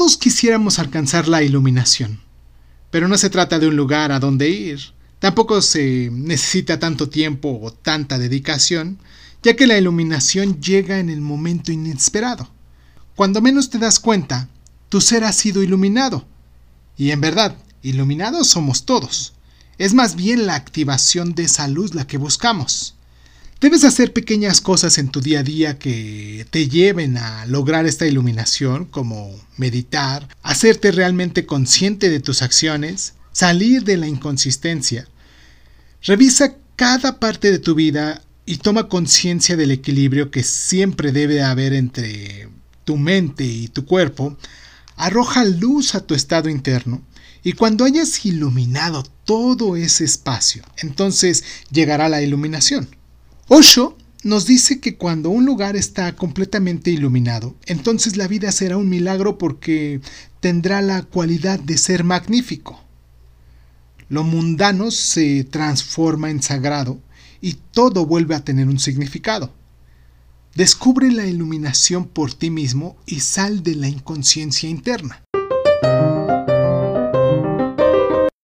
Todos quisiéramos alcanzar la iluminación, pero no se trata de un lugar a donde ir. Tampoco se necesita tanto tiempo o tanta dedicación, ya que la iluminación llega en el momento inesperado. Cuando menos te das cuenta, tu ser ha sido iluminado. Y en verdad, iluminados somos todos. Es más bien la activación de esa luz la que buscamos. Debes hacer pequeñas cosas en tu día a día que te lleven a lograr esta iluminación, como meditar, hacerte realmente consciente de tus acciones, salir de la inconsistencia. Revisa cada parte de tu vida y toma conciencia del equilibrio que siempre debe haber entre tu mente y tu cuerpo. Arroja luz a tu estado interno y cuando hayas iluminado todo ese espacio, entonces llegará la iluminación. Osho nos dice que cuando un lugar está completamente iluminado, entonces la vida será un milagro porque tendrá la cualidad de ser magnífico. Lo mundano se transforma en sagrado y todo vuelve a tener un significado. Descubre la iluminación por ti mismo y sal de la inconsciencia interna.